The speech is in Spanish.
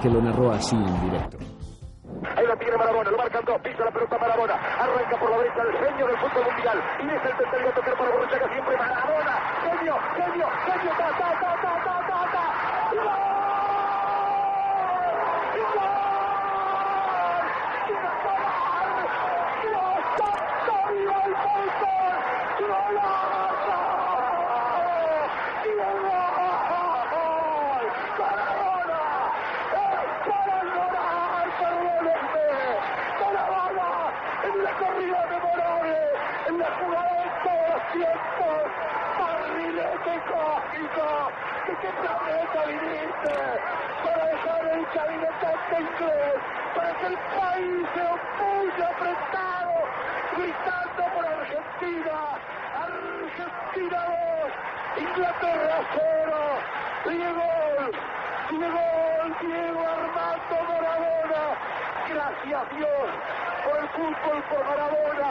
que lo narró así en directo. Ahí la tiene Marabona, lo marcan dos, pisa la pelota Marabona, arranca por la derecha el genio del fútbol mundial, y es el tercero a tocar para Borruchaga siempre Marabona, genio, genio, genio, ta, ta, ta, ta, ta, ta, ta, ¡Y gol! ¡Y gol! ¡Y gol! ¡Dios, santo, viva el fútbol! ¡Golazo! ¡Y gol! ¡Maradona! ¡Es para llorar! ¡Perdónenme! ¡Maradona! ¡En la corrida memorable! ¡En la jugada de todos los tiempos! ¡Barrilete cósmico! ¿De qué planeta viniste? Para dejar el cabinetante inglés, para que el país se opulle apretado, gritando por Argentina. Argentina 2, Inglaterra 0. Diego, Diego, Diego Armando Maradona. Gracias Dios por el fútbol, por Maradona,